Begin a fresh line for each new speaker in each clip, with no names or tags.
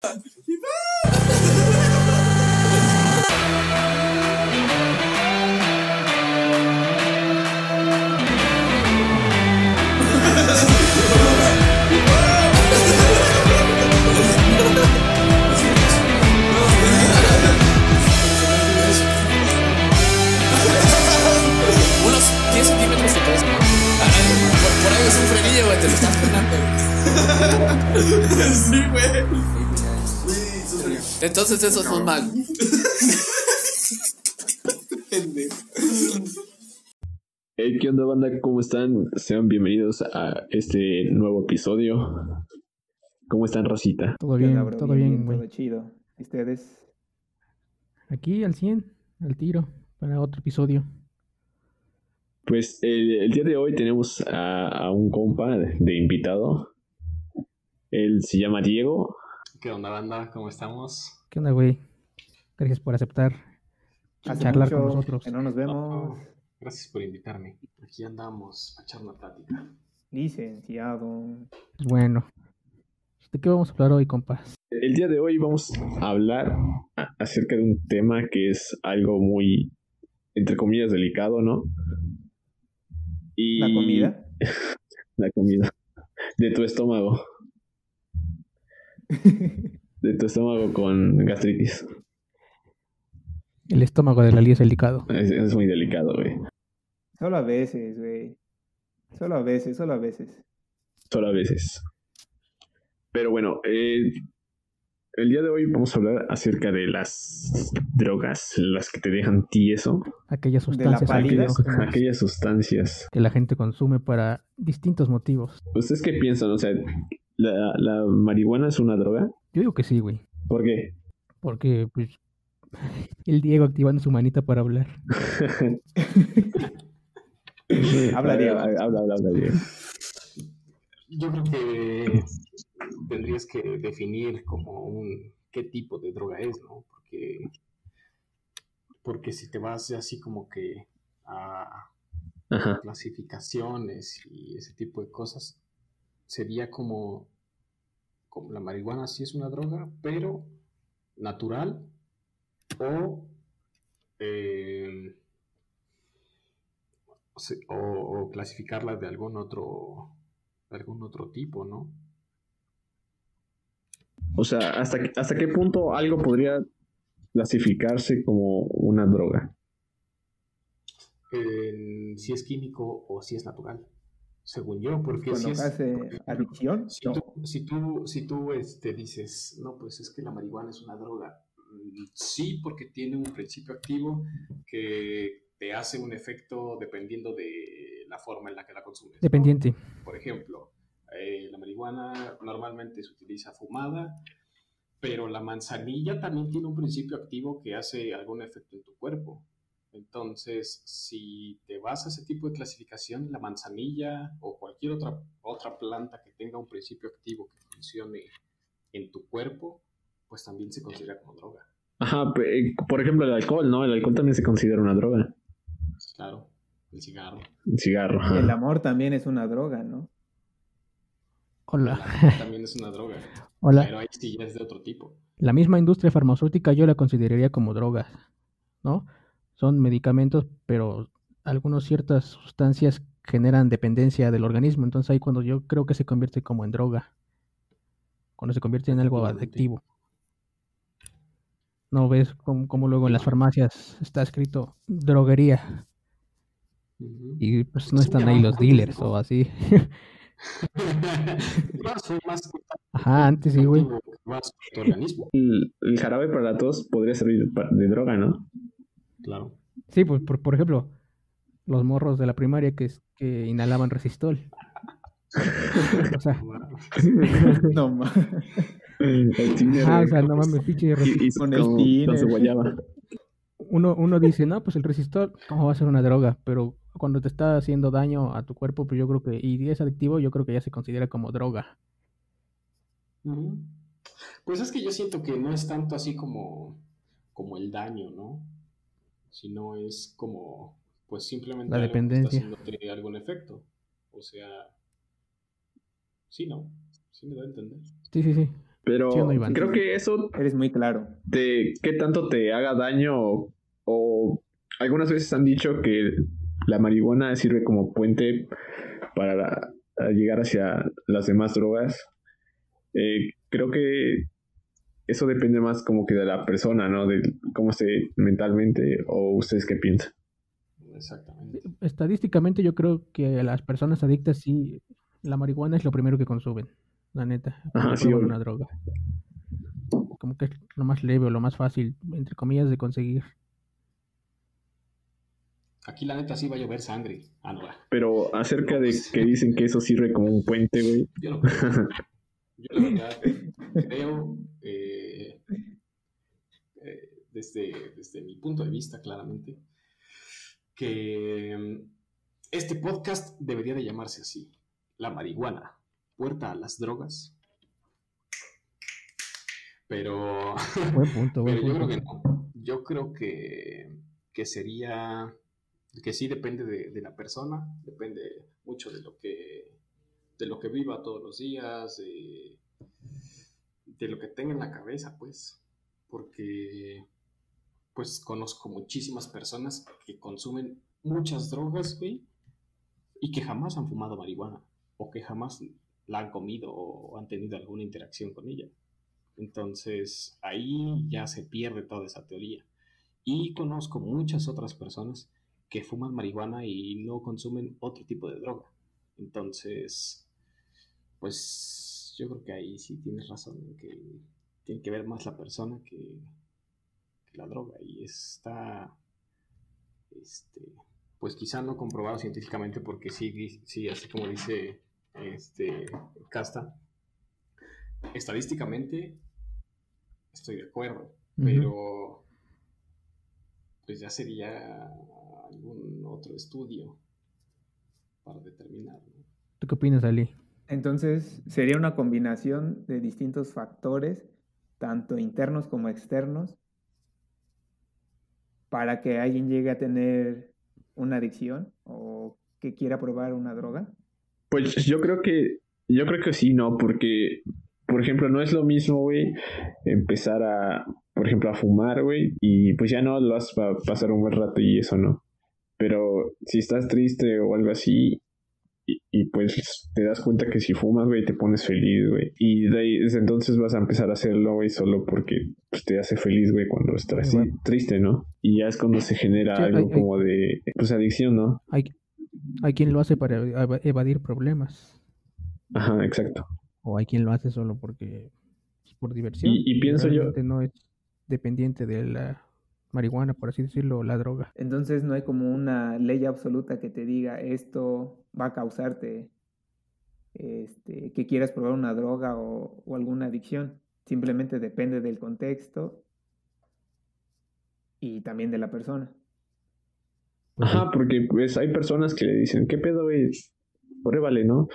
Por, por ahí es un frenillo, te lo estás frenando.
Sí, güey.
Entonces esos son mal.
Hey, ¿qué onda, banda? ¿Cómo están? Sean bienvenidos a este nuevo episodio. ¿Cómo están, Rosita?
Todo
¿Qué
bien,
onda,
todo bien,
Todo chido. ¿Y ustedes?
Aquí al 100, al tiro, para otro episodio.
Pues el, el día de hoy tenemos a, a un compa de invitado. Él se llama Diego.
¿Qué onda, banda? ¿Cómo estamos?
¿Qué onda, güey? Gracias por aceptar
Hace
charlar con nosotros.
que no nos vemos.
Oh, gracias por invitarme. Aquí andamos a echar una plática.
Licenciado.
Bueno. ¿De qué vamos a hablar hoy, compas?
El día de hoy vamos a hablar acerca de un tema que es algo muy, entre comillas, delicado, ¿no? Y
¿La comida?
La comida. De tu estómago. De tu estómago con gastritis.
El estómago de la Lía es delicado.
Es, es muy delicado, güey.
Solo a veces, güey. Solo a veces, solo a veces.
Solo a veces. Pero bueno, eh, el día de hoy vamos a hablar acerca de las drogas, las que te dejan tieso.
Aquellas sustancias adictivas
Aquellas sustancias.
que la gente consume para distintos motivos.
¿Ustedes qué piensan? O sea, ¿la, la marihuana es una droga?
Yo digo que sí, güey.
¿Por qué?
Porque, pues, el Diego activando su manita para hablar.
Habla, Diego.
Habla, habla, habla, habla, Diego.
Yo creo que tendrías que definir como un qué tipo de droga es, ¿no? Porque, porque si te vas así como que a
Ajá.
clasificaciones y ese tipo de cosas, sería como, como la marihuana sí es una droga, pero natural o, eh, o o- clasificarla de algún otro de algún otro tipo, ¿no?
O sea, ¿hasta, qué- ¿hasta qué punto algo podría clasificarse como una droga?
Si es químico o si es natural, según yo, porque
Cuando
si es,
hace adicción,
Si
no.
tú, si tú, si tú este, dices, no, pues es que la marihuana es una droga. Mm, Sí, porque tiene un principio activo que te hace un efecto dependiendo de la forma en la que la consumes. ¿no?
Dependiente.
Por ejemplo, eh, la marihuana normalmente se utiliza fumada, pero la manzanilla también tiene un principio activo que hace algún efecto en tu cuerpo. Entonces, si te vas a ese tipo de clasificación, la manzanilla o cualquier otra, otra planta que tenga un principio activo que funcione en tu cuerpo, pues también se considera como droga.
Ajá, eh, por ejemplo, el alcohol, ¿no? El alcohol también se considera una droga.
Claro, el cigarro.
El cigarro.
Y el amor también es una droga, ¿no?
Hola.
También es una droga,
Hola.
pero ahí sí ya es de otro tipo.
La misma industria farmacéutica yo la consideraría como drogas, ¿no? Son medicamentos, pero algunas ciertas sustancias generan dependencia del organismo, entonces ahí cuando yo creo que se convierte como en droga, cuando se convierte en algo adictivo. ¿No ves cómo, cómo luego en las farmacias está escrito droguería y pues no están ahí los dealers o así? Ajá, antes sí, güey.
El, el jarabe para la tos podría servir de droga, ¿no?
Claro.
Sí, pues por, por ejemplo, los morros de la primaria que, es- que inhalaban resistol. O sea,
No ma-
El tiner,
ah, o sea, no mames, pinche
y-
resistol.
y
Con el
guayaba.
Uno, uno dice, no, pues el resistor, ¿cómo va a ser una droga? Pero cuando te está haciendo daño a tu cuerpo, pues yo creo que, y es adictivo, yo creo que ya se considera como droga.
Pues es que yo siento que no es tanto así como, como el daño, ¿no? Sino es como, pues simplemente
La
algo que está
dependencia.
haciéndote algún efecto. O sea, sí, ¿no? Sí me da a entender.
Sí, sí, sí.
Pero
¿Sí o no, Iván?
creo que eso
Eres muy claro.
te, qué tanto te haga daño o, o algunas veces han dicho que la marihuana sirve como puente para la- llegar hacia las demás drogas. Eh, creo que eso depende más como que de la persona, ¿no? De cómo esté mentalmente o ustedes qué piensan.
Exactamente.
Estadísticamente yo creo que las personas adictas sí, la marihuana es lo primero que consumen, la neta, cuando
sí,
una droga. Como que es lo más leve o lo más fácil, entre comillas, de conseguir.
Aquí la neta sí va a llover sangre. Ah, no, va.
Pero acerca
No,
de que dicen que eso sirve como un puente, güey.
Yo no creo. Yo la verdad creo, eh, eh, desde, desde mi punto de vista claramente, que mm, este podcast debería de llamarse así. La marihuana, puerta a las drogas. Pero,
Buen punto, buen
pero yo creo que no. Yo creo que, que sería, que sí depende de, de la persona, depende mucho de lo que, de lo que viva todos los días, de, lo que tenga en la cabeza, pues, porque, pues, conozco muchísimas personas que consumen muchas drogas, güey, y que jamás han fumado marihuana, o que jamás la han comido o han tenido alguna interacción con ella. Entonces, ahí ya se pierde toda esa teoría. Y conozco muchas otras personas que fuman marihuana y no consumen otro tipo de droga. Entonces, pues yo creo que ahí sí tienes razón en que tiene que ver más la persona que, que la droga. Y está, este, pues quizá no comprobado científicamente porque sí, sí así como dice este Casta, estadísticamente estoy de acuerdo, pero pues ya sería algún otro estudio para determinar. ¿no?
¿Tú qué opinas, Ali?
Entonces, sería una combinación de distintos factores, tanto internos como externos, para que alguien llegue a tener una adicción o que quiera probar una droga.
Pues yo creo que, yo creo que sí, ¿no? Porque, por ejemplo, no es lo mismo, güey, empezar a, por ejemplo, a fumar, güey, y pues ya no lo vas a pasar un buen rato y eso, ¿no? Pero si estás triste o algo así, y, y pues te das cuenta que si fumas, güey, te pones feliz, güey. Y de ahí, desde entonces vas a empezar a hacerlo, güey, solo porque pues, te hace feliz, güey, cuando estás así, triste, ¿no? Y ya es cuando se genera
Sí,
algo
hay-
como de, pues, adicción, ¿no?
Hay, hay quien lo hace para eva- evadir problemas,
Ajá, exacto.
o hay quien lo hace solo porque pues, por diversión.
Y- y pienso yo-
no es dependiente de la marihuana, por así decirlo, o la droga.
Entonces no hay como una ley absoluta que te diga esto va a causarte este, que quieras probar una droga o, alguna adicción. Simplemente depende del contexto y también de la persona.
Ajá, porque pues hay personas que le dicen, ¿qué pedo, güey? Pruébale, ¿no?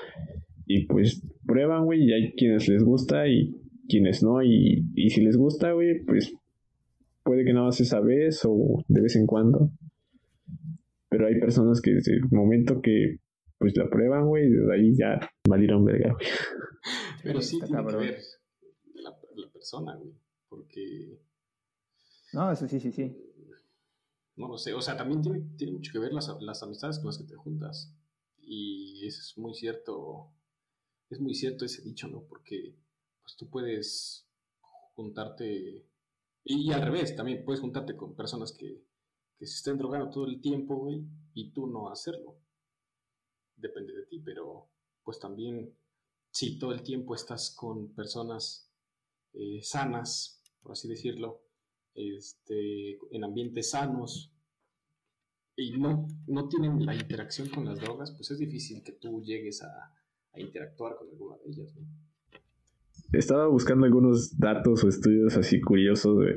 Y pues prueban, güey, y hay quienes les gusta y quienes no. Y, y si les gusta, güey, pues puede que nada más esa vez o de vez en cuando. Pero hay personas que desde el momento que pues la prueban, güey, desde ahí ya valieron verga, güey.
Pero sí
Está
tiene que ver la, la persona, güey, porque
No, eso sí, sí, sí.
no lo sé, o sea, también tiene, tiene mucho que ver las, las amistades con las que te juntas. Y eso es muy cierto, es muy cierto ese dicho, ¿no? Porque pues tú puedes juntarte, y, al revés, también puedes juntarte con personas que, que se estén drogando todo el tiempo, güey, y tú no hacerlo. Depende de ti, pero pues también si todo el tiempo estás con personas eh, sanas, por así decirlo, este, en ambientes sanos y no, no tienen la interacción con las drogas, pues es difícil que tú llegues a, a interactuar con alguna de ellas. ¿no?
Estaba buscando algunos datos o estudios así curiosos.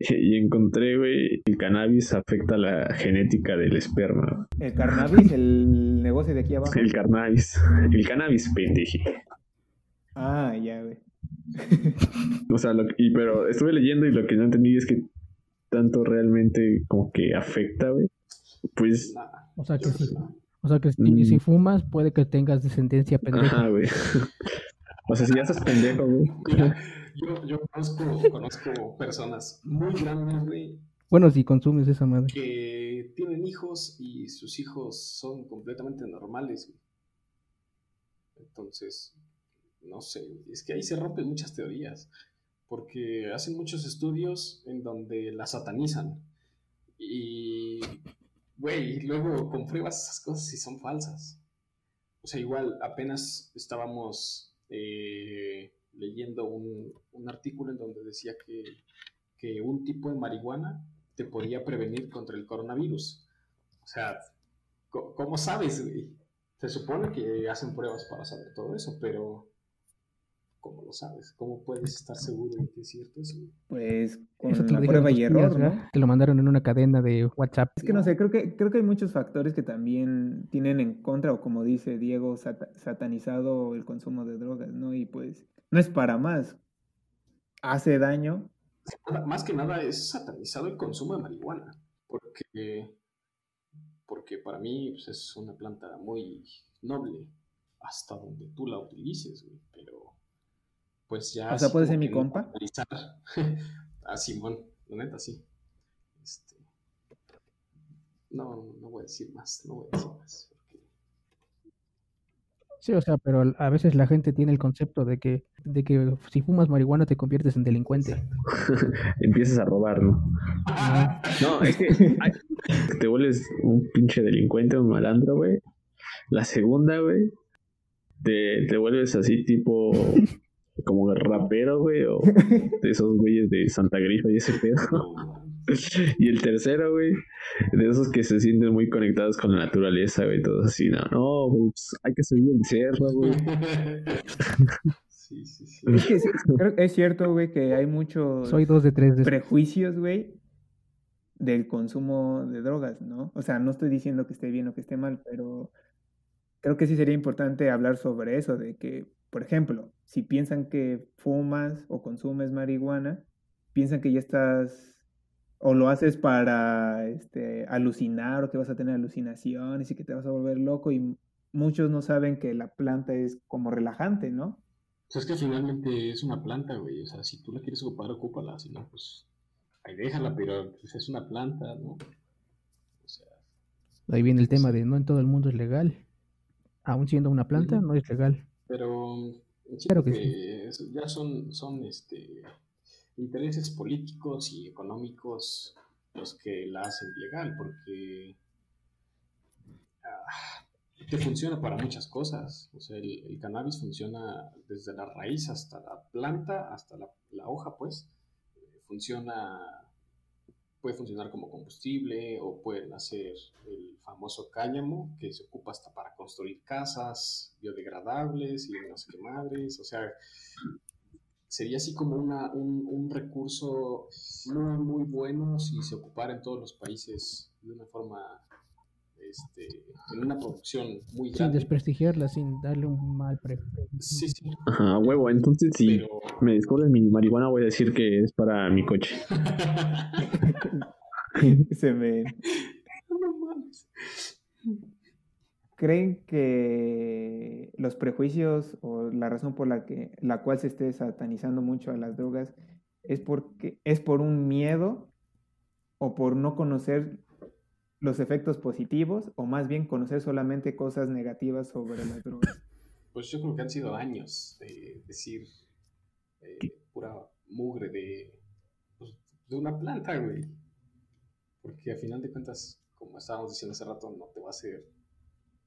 Y encontré, güey, el cannabis afecta la genética del esperma.
El cannabis, el negocio de aquí abajo.
El cannabis. El cannabis, pendeje.
Ah, ya, güey.
O sea, lo, y, pero estuve leyendo y lo que no entendí es que tanto realmente como que afecta, güey. Pues.
O sea que sí. O sea que si,
Mm.
si fumas, puede que tengas descendencia pendeja.
ajá, güey. O sea, si ya estás pendejo, güey.
Mira, yo, yo conozco, conozco personas muy grandes, güey,
Bueno, si consumes esa madre.
que tienen hijos y sus hijos son completamente normales. Entonces, no sé, es que ahí se rompen muchas teorías, porque hacen muchos estudios en donde la satanizan. Y, güey, luego compruebas esas cosas y son falsas. O sea, igual, apenas estábamos eh, leyendo un, un artículo en donde decía que, que un tipo de marihuana te podía prevenir contra el coronavirus. O sea, ¿cómo sabes, güey? Se supone que hacen pruebas para saber todo eso, pero ¿cómo lo sabes? ¿Cómo puedes estar seguro de que es cierto eso?
Pues con
Eso
la prueba y error, ¿no?
Te lo mandaron en una cadena de WhatsApp.
Es que no sé, creo que, creo que hay muchos factores que también tienen en contra, o como dice Diego, sata- satanizado el consumo de drogas, ¿no? Y pues no es para más. Hace daño,
Más que nada es satanizado el consumo de marihuana, porque, porque para mí pues, es una planta muy noble hasta donde tú la utilices, güey, pero pues ya...
O sea, ¿puede ser mi compa?
a Simón, la neta sí. Este, no, no voy a decir más, no voy a decir más. porque-
Sí, o sea, pero a veces la gente tiene el concepto de que, de que si fumas marihuana te conviertes en delincuente.
Empiezas a robar, ¿no? No, es que ay, te vuelves un pinche delincuente, un malandro, güey. La segunda, güey, te, te vuelves así tipo como rapero, güey, o de esos güeyes de Santa Grifa y ese pedo. Y el tercero, güey, de esos que se sienten muy conectados con la naturaleza, güey, todos así, no, no, pues, hay que subir el cerro, güey.
sí, sí, sí.
Es que sí, creo que es cierto, güey, que hay muchos
Soy dos de tres de
prejuicios, güey, del consumo de drogas, ¿no? O sea, no estoy diciendo que esté bien o que esté mal, pero creo que sí sería importante hablar sobre eso, de que, por ejemplo, si piensan que fumas o consumes marihuana, piensan que ya estás o lo haces para este, alucinar o que vas a tener alucinaciones y que te vas a volver loco y muchos no saben que la planta es como relajante, ¿no?
Pues es que finalmente es una planta, güey. O sea, si tú la quieres ocupar, ocúpala. Si no, pues ahí déjala, pero pues, es una planta, ¿no? O sea,
Ahí viene el tema de no en todo el mundo es legal. Aún siendo una planta, no es legal.
pero
Claro que
que es- ya son, son este, intereses políticos y económicos los que la hacen legal, porque ah, te funciona para muchas cosas. O sea, el, cannabis funciona desde la raíz hasta la planta, hasta la, hoja, pues. Eh, Funciona, puede funcionar como combustible o pueden hacer el famoso cáñamo que se ocupa hasta para construir casas biodegradables y no sé qué madres. O sea, sería así como una, un, un recurso muy, muy bueno si se ocupara en todos los países de una forma, este, en una producción muy
Sin
grande.
desprestigiarla, sin darle un mal pre.
Sí, sí,
Ajá, huevo, entonces si
pero...
me descubren mi marihuana voy a decir que es para mi coche.
Se me...
no mames.
¿Creen que los prejuicios o la razón por la que la cual se esté satanizando mucho a las drogas es porque es por un miedo o por no conocer los efectos positivos o más bien conocer solamente cosas negativas sobre las drogas?
Pues yo creo que han sido años de decir eh, pura mugre de, pues, de una planta, güey. Porque a final de cuentas, como estábamos diciendo hace rato, no te va a hacer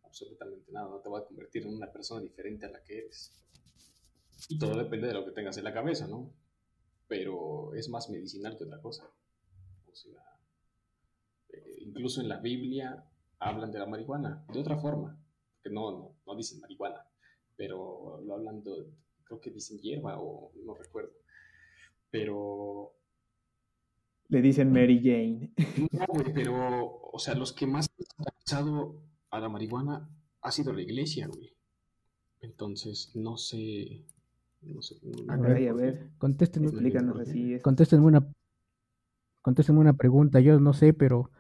absolutamente nada, no te va a convertir en una persona diferente a la que eres. Y todo depende de lo que tengas en la cabeza, ¿no? Pero es más medicinal que otra cosa. O sea, incluso en la Biblia hablan de la marihuana, de otra forma, que no, no, no dicen marihuana, pero lo hablan de, creo que dicen hierba o no recuerdo. Pero
Le dicen Mary Jane.
no, güey, pero, o sea, los que más han satanizado a la marihuana ha sido la iglesia, güey. Entonces, no sé. No sé. no- no-
caray, a ver,
Contéstenme,
explícanos así. es.
contéstenme una, contéstenme una pregunta. Yo no sé, pero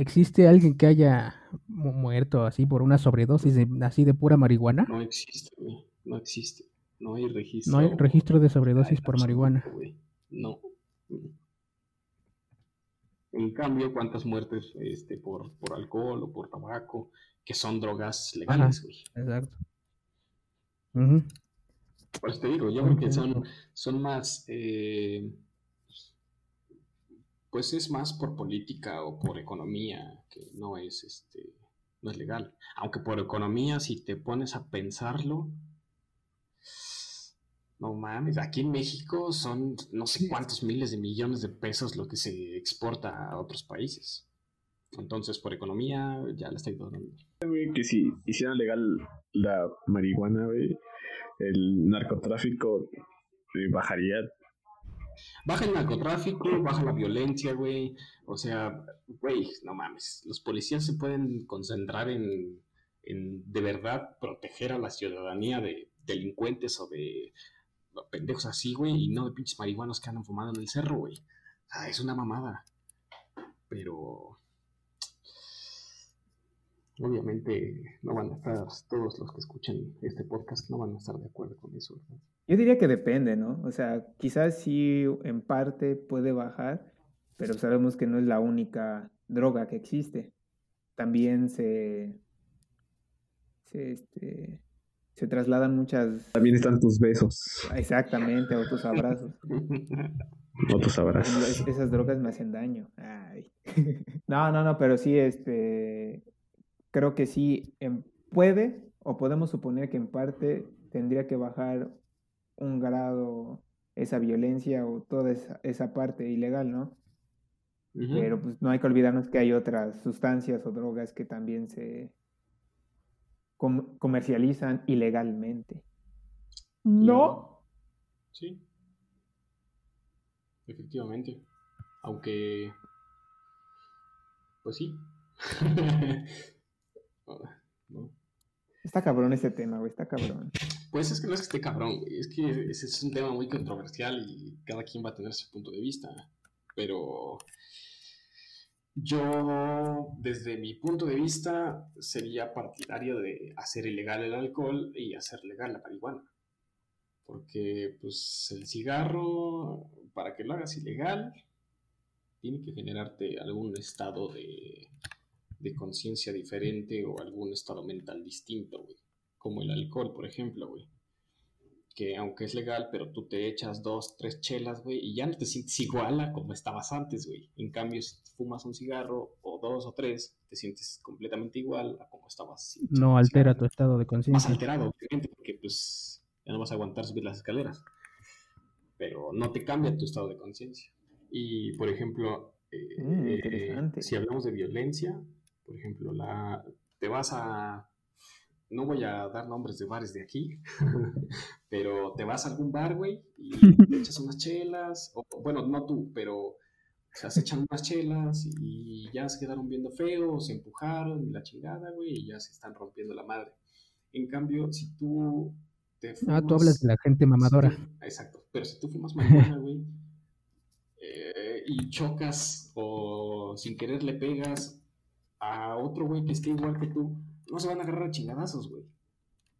¿existe alguien que haya mu- muerto así por una sobredosis de- así de pura marihuana?
No existe, güey. No existe. No hay registro.
No hay registro de sobredosis por marihuana.
No. En cambio, ¿cuántas muertes este, por, por alcohol o por tabaco, que son drogas legales, güey?
Exacto.
Por eso te digo, yo creo que son, son más, eh, pues es más por política o por economía, que no es, este, no es legal. Aunque por economía, si te pones a pensarlo, no mames, aquí en México son no sé cuántos miles de millones de pesos lo que se exporta a otros países. Entonces, por economía, ya la estoy dando.
Que si hicieran legal la marihuana, el narcotráfico eh, bajaría.
Baja el narcotráfico, baja la violencia, güey. O sea, güey, no mames. Los policías se pueden concentrar en, en de verdad proteger a la ciudadanía de delincuentes o de pendejos así, güey, y no de pinches marihuanos que andan fumando en el cerro, güey. Sea, es una mamada. Pero obviamente no van a estar, todos los que escuchen este podcast no van a estar de acuerdo con eso.
Yo diría que depende, ¿no? O sea, quizás sí en parte puede bajar, pero sabemos que no es la única droga que existe. También se, se, este, se trasladan muchas...
También están tus besos.
Exactamente, o tus abrazos.
o tus abrazos.
esas drogas me hacen daño. no, no, no, pero sí, este, creo que sí puede o podemos suponer que en parte tendría que bajar un grado esa violencia o toda esa, parte ilegal, ¿no? Pero pues no hay que olvidarnos que hay otras sustancias o drogas que también se comercializan ilegalmente.
¿No? Sí. Efectivamente. Aunque... Pues sí.
Está cabrón ese tema, güey, está cabrón.
Pues es que no es que esté cabrón, güey, es que ese es un tema muy controversial y cada quien va a tener su punto de vista. Pero yo, desde mi punto de vista, sería partidario de hacer ilegal el alcohol y hacer legal la marihuana. Porque, pues, el cigarro, para que lo hagas ilegal, tiene que generarte algún estado de de conciencia diferente o algún estado mental distinto, güey. Como el alcohol, por ejemplo, güey. Que aunque es legal, pero tú te echas dos, tres chelas, güey, y ya no te sientes igual a como estabas antes, güey. En cambio, si fumas un cigarro o dos o tres, te sientes completamente igual a como estabas.
No altera tu estado de conciencia.
Más alterado, obviamente, porque pues ya no vas a aguantar subir las escaleras. Pero no te cambia tu estado de conciencia. Y, por ejemplo, eh,
mm, eh,
si hablamos de violencia, por ejemplo, la, te vas a, no voy a dar nombres de bares de aquí, pero te vas a algún bar, güey, y te echas unas chelas, o bueno, no tú, pero se echan unas chelas y ya se quedaron viendo feo, se empujaron y la chingada, güey, y ya se están rompiendo la madre. En cambio, si tú te fumas,
Ah, tú hablas de la gente mamadora.
exacto, pero si tú fumas marihuana, güey, eh, y chocas o sin querer le pegas a otro güey que esté igual que tú, no se van a agarrar a chingadazos, güey.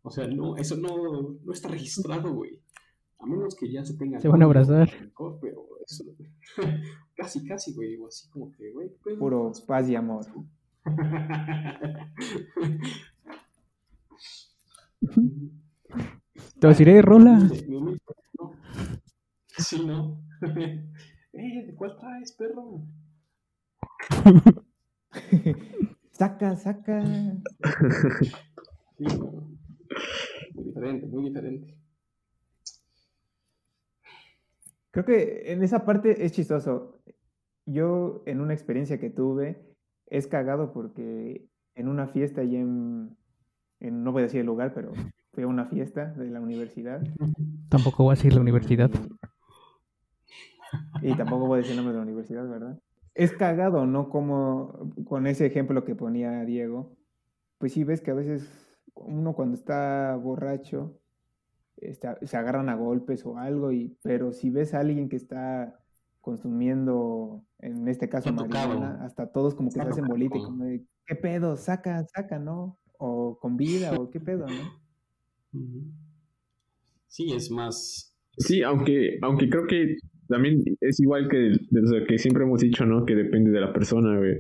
O sea, no, eso no, no está registrado, güey. A menos que ya se tengan.
Se van a abrazar.
Pero eso, casi, casi, güey. Así como que, güey.
Puro paz y amor.
Te vas a ir, Rola.
Sí, ¿no? eh, ¿cuál traes, perro?
saca, saca.
muy diferente, muy diferente.
Creo que en esa parte es chistoso. Yo, en una experiencia que tuve, es cagado porque en una fiesta y en, no voy a decir el lugar, pero fue una fiesta de la universidad.
Tampoco voy a decir la universidad.
Y, y tampoco voy a decir el nombre de la universidad, ¿verdad? Es cagado, ¿no? Como con ese ejemplo que ponía Diego, pues sí ves que a veces uno cuando está borracho se agarran a golpes o algo, y, pero si ves a alguien que está consumiendo, en este caso marihuana, hasta todos como que se hacen bolita como de, ¿qué pedo? Saca, saca, ¿no? O con vida, o qué pedo, ¿no?
Sí, es más.
Sí, aunque, aunque creo que también es igual que de lo que siempre hemos dicho, ¿no? Que depende de la persona, güey.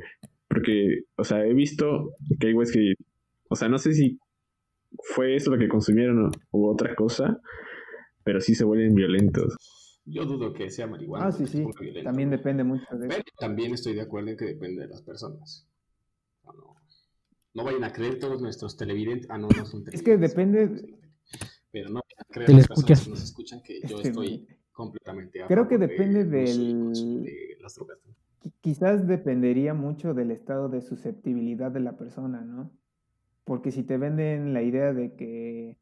Porque, o sea, he visto que hay güeyes que, o sea, no sé si fue eso lo que consumieron o, o otra cosa, pero sí se vuelven violentos.
Yo dudo que sea marihuana.
Ah, sí, También depende mucho de
Pero también estoy de acuerdo en que depende de las personas. No, no, no vayan a creer todos nuestros televidentes. Ah, no, no son televidentes.
Es que depende-.
Pero no vayan a creer
Te
las personas
escuchas.
que nos escuchan que yo estoy completamente
creo que depende
del de las drogas.
Qui- Quizás dependería mucho del estado de susceptibilidad de la persona, ¿no? Porque si te venden la idea de que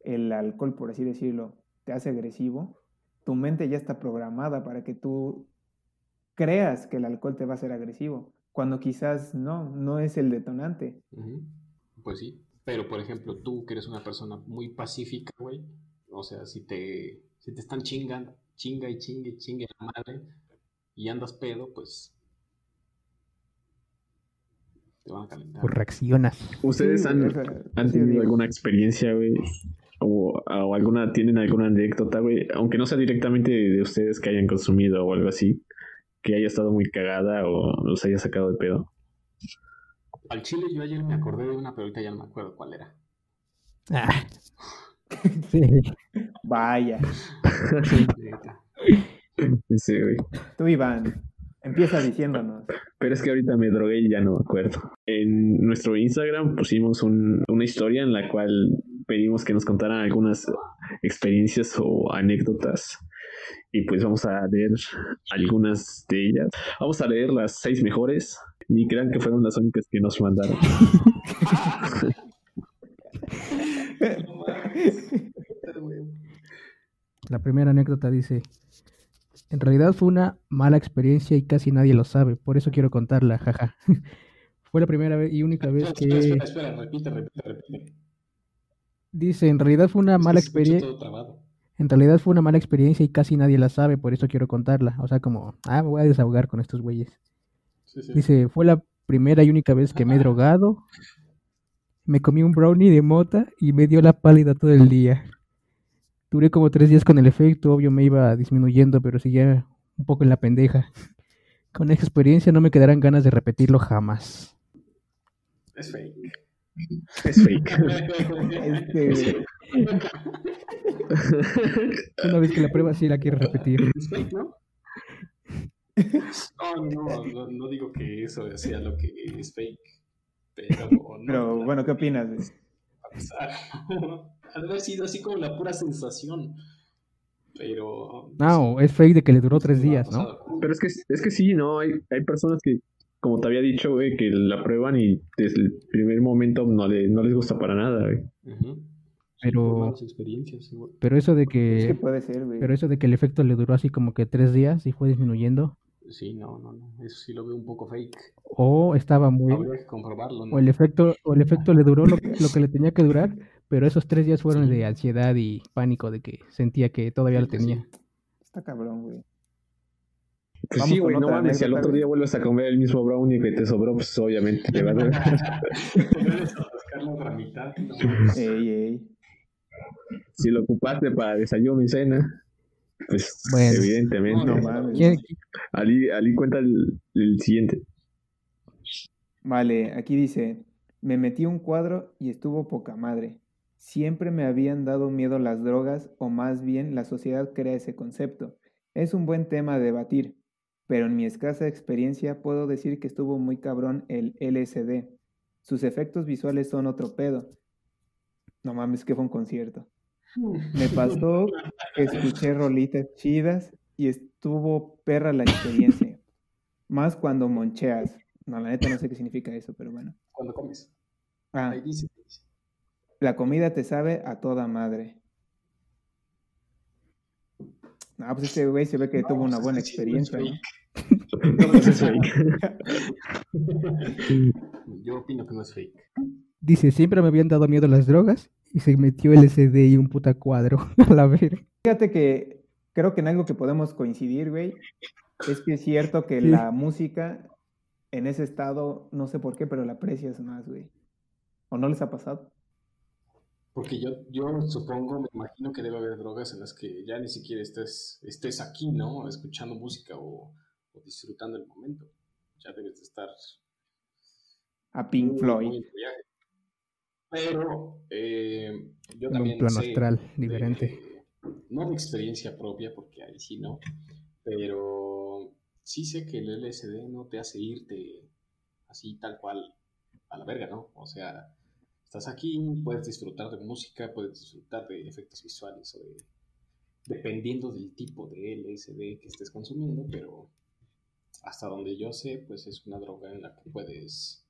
el alcohol, por así decirlo, te hace agresivo, tu mente ya está programada para que tú creas que el alcohol te va a hacer agresivo, cuando quizás no, no es el detonante.
Pues sí, pero por ejemplo, tú que eres una persona muy pacífica, güey, o sea, si te, si te están chingando, chinga y chingue y chingue la madre, y andas pedo, pues te van a calentar.
Pues reaccionas.
¿Ustedes
Sí,
han,
o sea,
han
sí,
tenido
digo.
alguna experiencia, güey? O, o alguna, tienen alguna anécdota, güey, aunque no sea directamente de, de ustedes que hayan consumido o algo así, que haya estado muy cagada o los haya sacado de pedo.
Al chile yo ayer me acordé de una, pero ahorita ya no me acuerdo cuál era.
Ah. Sí.
Vaya.
Sí, güey.
tú Iván, empieza diciéndonos.
Pero es que ahorita me drogué y ya no me acuerdo. En nuestro Instagram pusimos un- una historia en la cual pedimos que nos contaran algunas experiencias o anécdotas. Y pues vamos a leer algunas de ellas. Vamos a leer las seis mejores. Ni crean que fueron las únicas que nos mandaron.
No.
La primera anécdota dice, en realidad fue una mala experiencia y casi nadie lo sabe, por eso quiero contarla, jaja. fue la primera vez y única vez
Espera,
que...
espera, espera, repite, repite, repite.
Dice, en realidad fue una mala experiencia... En realidad fue una mala experiencia y casi nadie la sabe, por eso quiero contarla. O sea, como, ah, me voy a desahogar con estos güeyes.
Sí, sí.
Dice, fue la primera y única vez que me he drogado. Me comí un brownie de mota y me dio la pálida todo el día. Duré como tres días con el efecto, obvio me iba disminuyendo, pero seguía un poco en la pendeja. Con esa experiencia no me quedarán ganas de repetirlo jamás.
Es fake.
Es fake.
Este,
Una vez que la prueba sí la quiero repetir.
Es fake, ¿no? No, no, no, no digo que eso sea lo que es fake. Pero, no,
pero bueno, ¿qué opinas?
a pesar, ha de haber sido así como la pura sensación. Pero.
No, es fake de que le duró tres días, ¿no?
pasado.
Pero es que, es que sí, ¿no? Hay, hay personas que, como te había dicho, güey, que la prueban y desde el primer momento no, le, no les gusta para nada, güey.
Pero-. Pero eso de
Es que
que...
puede ser, güey.
Pero eso de que el efecto le duró así como que tres días y fue disminuyendo.
Sí, no, no, no. Eso sí lo veo un poco fake.
O estaba muy...
Habría que comprobarlo, ¿no?
O el efecto, o el efecto le duró lo, lo que le tenía que durar, pero esos tres días fueron de ansiedad y pánico de que sentía que todavía lo
pues sí.
tenía.
Está cabrón, güey.
Pues
Vamos
sí, güey, no mames, si al otro día vuelves a comer el mismo brownie que te sobró, pues obviamente te va a
la mitad.
Ey, ey.
si lo ocupaste para desayuno y cena, pues
Bueno.
evidentemente.
No mames.
¿Quién-
Ali, Ali cuenta el, el siguiente.
Vale, aquí dice, me metí un cuadro y estuvo poca madre. Siempre me habían dado miedo las drogas o más bien la sociedad crea ese concepto. Es un buen tema a debatir, pero en mi escasa experiencia puedo decir que estuvo muy cabrón el LSD. Sus efectos visuales son otro pedo. No mames, que fue un concierto. Me pasó que escuché rolitas chidas y estuvo perra la experiencia. Más cuando moncheas. No, la neta no sé qué significa eso, pero bueno.
Cuando comes.
Ah,
Ahí dice.
la comida te sabe a toda madre. Ah, pues este güey se ve que tuvo una
pues
buena experiencia. ¿no?
No, pues es fake.
Yo opino que no es fake.
Dice, siempre me habían dado miedo las drogas y se metió LSD y un puta cuadro a la ver.
Fíjate que creo que en algo que podemos coincidir, güey, es que es cierto que
Sí.
la música en ese estado, no sé por qué, pero la aprecias más, güey. ¿O no les ha pasado?
Porque yo, yo supongo, me imagino que debe haber drogas en las que ya ni siquiera estés, estés aquí, ¿no? Escuchando música o, o disfrutando el momento. Ya debes de estar
A Pink
muy,
Floyd.
muy en tu viaje. Pero eh, yo
En un plano
sé
astral diferente.
no de experiencia propia, porque ahí sí no, pero sí sé que el LSD no te hace irte así tal cual a la verga, ¿no? O sea, estás aquí, puedes disfrutar de música, puedes disfrutar de efectos visuales o de... dependiendo del tipo de LSD que estés consumiendo, pero hasta donde yo sé, pues es una droga en la que puedes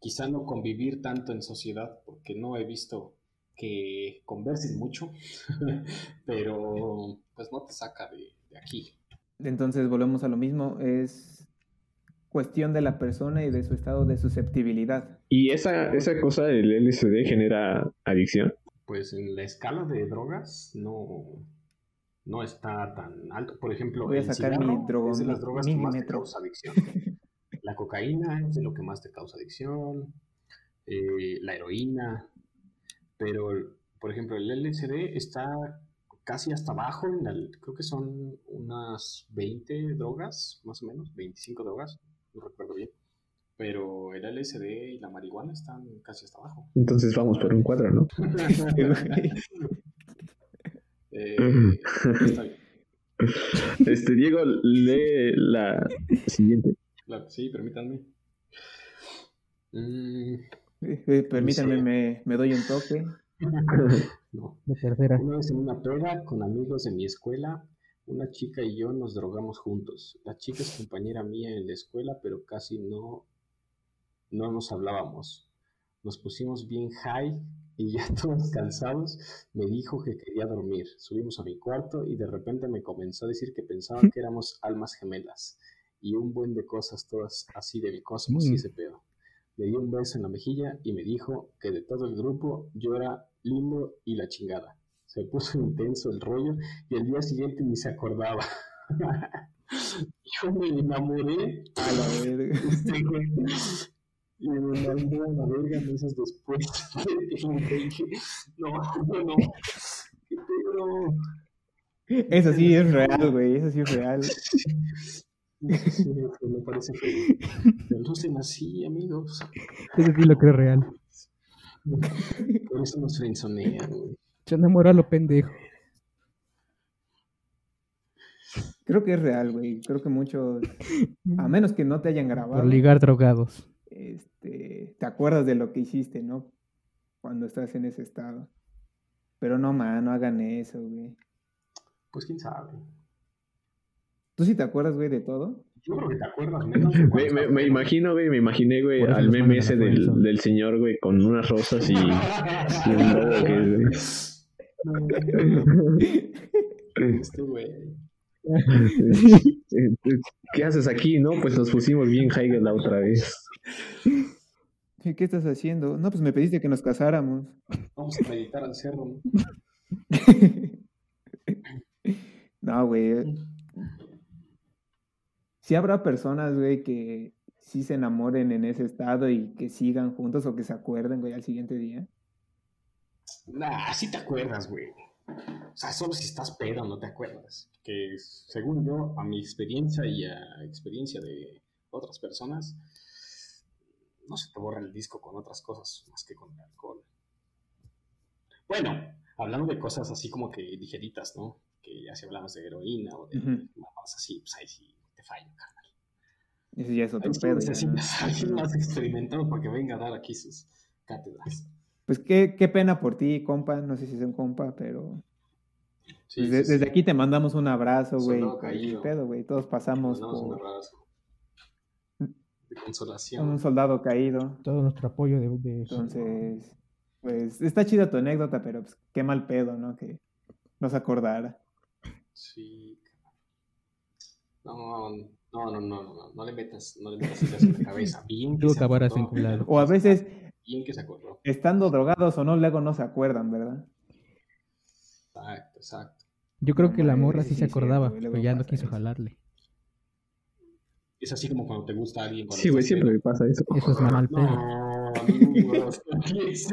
quizá no convivir tanto en sociedad, porque no he visto que conversen mucho, pero pues no te saca de, de aquí.
Entonces volvemos a lo mismo, es cuestión de la persona y de su estado de susceptibilidad.
Y esa, esa cosa del LSD genera adicción.
Pues en la escala de drogas no, no está tan alto. Por ejemplo,
Voy a
el
sacar mi
cigarro
drogo-
es de las drogas que más te
milímetro.
causa adicción. Cocaína es de lo que más te causa adicción, eh, la heroína, pero por ejemplo el LSD está casi hasta abajo, en la- creo que son unas 20 drogas, más o menos, 25 drogas, no recuerdo bien, pero el LSD y la marihuana están casi hasta abajo.
Entonces vamos por un cuadro, ¿no?
Eh, está bien.
Este, Diego, lee la siguiente.
Claro, sí, permítanme. Mm,
Eh, eh, Permítanme, me, me doy un toque.
no.
De tercera.
Una vez en una peda con amigos de mi escuela, una chica y yo nos drogamos juntos. La chica es compañera mía en la escuela, pero casi no, no nos hablábamos. Nos pusimos bien high y ya todos cansados me dijo que quería dormir. Subimos a mi cuarto y de repente me comenzó a decir que pensaba que éramos almas gemelas y un buen de cosas todas así del cosmos y
Mm.
ese pedo. Me dio un beso en la mejilla y me dijo que de todo el grupo yo era lindo y la chingada. Se puso intenso el rollo y el día siguiente ni se acordaba. yo me enamoré
A la verga.
este. Y me mandó a la verga meses después. Y le dije, no, no, no. ¿Qué pedo?
Eso sí es real, güey, eso sí es real.
Sí, me parece que no se así, amigos.
Eso sí lo creo real.
Por eso nos frenzonean, güey.
Se enamoró a lo pendejo.
Creo que es real, güey. Creo que muchos, a menos que no te hayan grabado,
Por ligar drogados.
este, te acuerdas de lo que hiciste, ¿no? Cuando estás en ese estado. Pero no, man, no hagan eso, güey.
Pues quién sabe.
¿Tú sí te acuerdas, güey, de todo?
Yo creo que te acuerdas menos.
Me, me- imagino, güey, me imaginé, güey, al meme ese del, del señor, güey, con unas rosas y, y un lobo que...
Este güey.
¿Qué haces aquí, no? Pues nos pusimos bien high la otra vez.
¿Qué qué estás haciendo? No, pues me pediste que nos casáramos.
Vamos a meditar al cerro, ¿no?
No, güey. Sí habrá personas, güey, que sí se enamoren en ese estado y que sigan juntos o que se acuerden, güey, al siguiente día.
Nah, sí te acuerdas, güey. O sea, solo si estás pedo no te acuerdas. Que según yo, a mi experiencia y a experiencia de otras personas, no se te borra el disco con otras cosas más que con el alcohol. Bueno, hablando de cosas así como que ligeritas, ¿no? Que ya si hablamos de heroína o de
Ujú.
mamadas así, pues ahí sí fallo, carnal.
Ese ya es otro pedo.
necesitas alguien más experimentado para que venga a dar aquí sus cátedras.
Pues qué, qué pena por ti, compa. No sé si es un compa, pero
Sí,
desde,
sí, sí.
desde aquí te mandamos un abrazo, güey.
Soldado
pues,
caído.
qué pedo, güey. Todos pasamos
un abrazo de consolación.
un soldado caído.
Todo nuestro apoyo de, de-
Entonces, pues está chida tu anécdota, pero pues, qué mal pedo, ¿no? Que no se acordara.
Sí. No, no, no, no, no, no, le metas, no le metas ideas en la cabeza. Bien que se acordó.
O a veces,
Bien que se acordó.
estando drogados o no, luego no se acuerdan, ¿verdad?
Exacto, exacto.
Yo creo que la morra
sí,
se acordaba, pero ya no quiso
eso.
jalarle.
Es así como cuando te gusta alguien. cuando
Sí, güey, siempre me pasa eso.
Eso es mal pedo.
No, amigos. ¿Qué es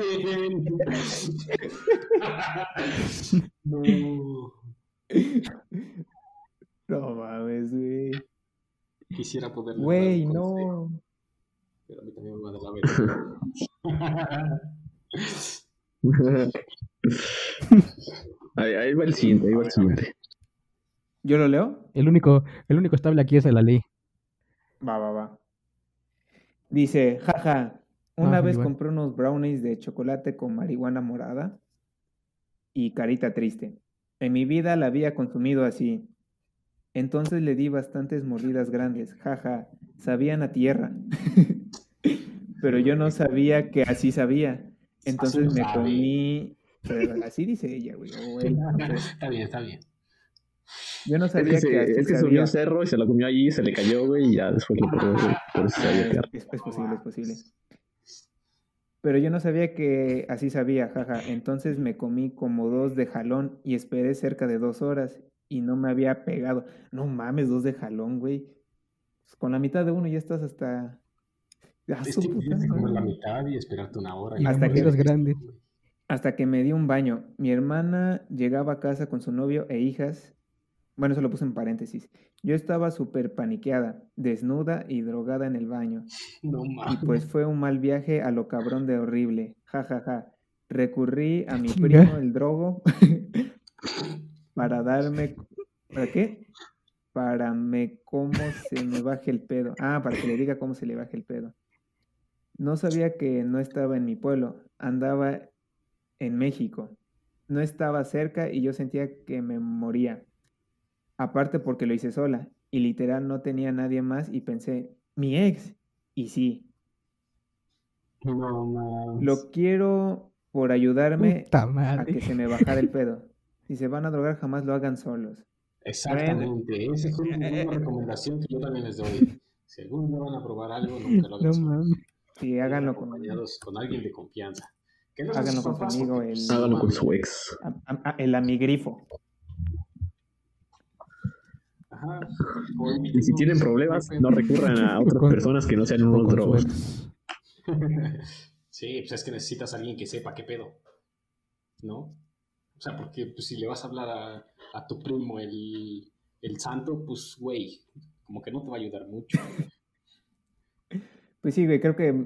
no.
No mames, güey.
Quisiera poder.
Güey, no.
Pero a mí también me va a dar la verga.
ahí, ahí va el siguiente, ahí va el siguiente.
¿Yo lo leo?
El único, el único estable aquí es de la ley.
Va, va, va. Dice, jaja, una
Ah,
vez
igual.
compré unos brownies de chocolate con marihuana morada y carita triste. En mi vida la había consumido así. Entonces le di bastantes mordidas grandes, jaja, sabían a tierra. Pero yo no sabía que así sabía. Entonces me
sabe.
comí... pero así dice ella, güey.
Está bien, está bien.
Yo no
Es
sabía
que, se-
que así
es que subió
sabía.
un cerro y se lo comió allí, se le cayó, güey, y ya después lo probó, güey. Por eso sabía
es,
que era.
es- es posible, es posible. Pero yo no sabía que así sabía, jaja. Entonces me comí como dos de jalón y esperé cerca de dos horas y no me había pegado. No mames, dos de jalón, güey. Pues con la mitad de uno ya estás hasta.
Es que comer la mitad y esperarte una hora.
Y
Hasta que-
mordidas grandes.
Hasta que me di un baño. Mi hermana llegaba a casa con su novio e hijas. Bueno, eso lo puse en paréntesis. Yo estaba súper paniqueada, desnuda y drogada en el baño.
No
Y
mames.
pues fue un mal viaje a lo cabrón de horrible. Ja, ja, ja. Recurrí a mi primo, el drogo, para darme... ¿Para qué? Para me cómo se me baje el pedo. Ah, para que le diga cómo se le baje el pedo. No sabía que no estaba en mi pueblo. Andaba en México. No estaba cerca y yo sentía que me moría. Aparte porque lo hice sola. Y literal no tenía nadie más y pensé, mi ex. Y sí,
No mames.
lo quiero por ayudarme a que se me bajara el pedo. Si se van a drogar, jamás lo hagan solos.
Exactamente. Esa es una, una recomendación que yo también les doy. Si algún día van a probar algo, nunca lo hagan
No
solos.
Sí, háganlo con,
acompañados con alguien de confianza. Que no
háganlo con su amigo, el,
Háganlo
no
con su ex.
a- a- a- el amigrifo.
Ajá.
Y si tienen problemas, no recurran a otras personas que no sean unos drogos.
Sí, pues es que necesitas a alguien que sepa qué pedo. ¿No? O sea, porque pues, si le vas a hablar a, a tu primo el, el santo, pues, güey, como que no te va a ayudar mucho.
Pues sí, güey, creo que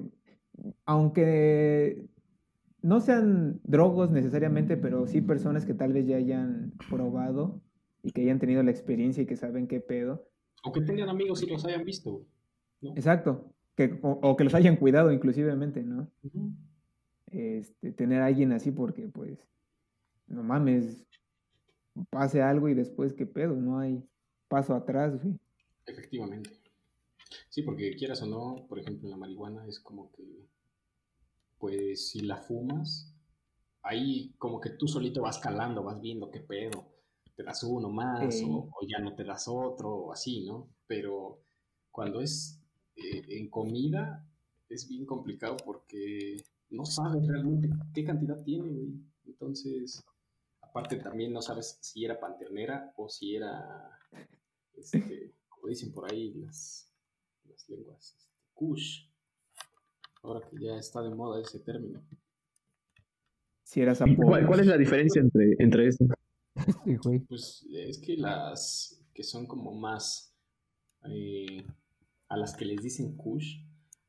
aunque no sean drogos necesariamente, pero sí personas que tal vez ya hayan probado y que hayan tenido la experiencia y que saben qué pedo.
O que tengan amigos y los hayan visto. ¿no?
Exacto. Que, o, o que los hayan cuidado inclusivemente, ¿no? Este, tener a alguien así porque, pues, no mames, pase algo y después qué pedo, no hay paso atrás, güey.
Efectivamente. Sí, porque quieras o no, por ejemplo, en la marihuana es como que, pues, si la fumas, ahí como que tú solito vas calando, vas viendo qué pedo. Te das uno más o ya no te das otro o así, ¿no? Pero cuando es eh, en comida es bien complicado porque no sabes realmente qué cantidad tiene, güey. Entonces, aparte también no sabes si era panteonera o si era, este, como dicen por ahí las, las lenguas, este, kush. Ahora que ya está de moda ese término.
Si eras
¿Y ¿Cuál, cuál es la diferencia entre, entre
güey.
Pues es que las que son como más eh, a las que les dicen kush,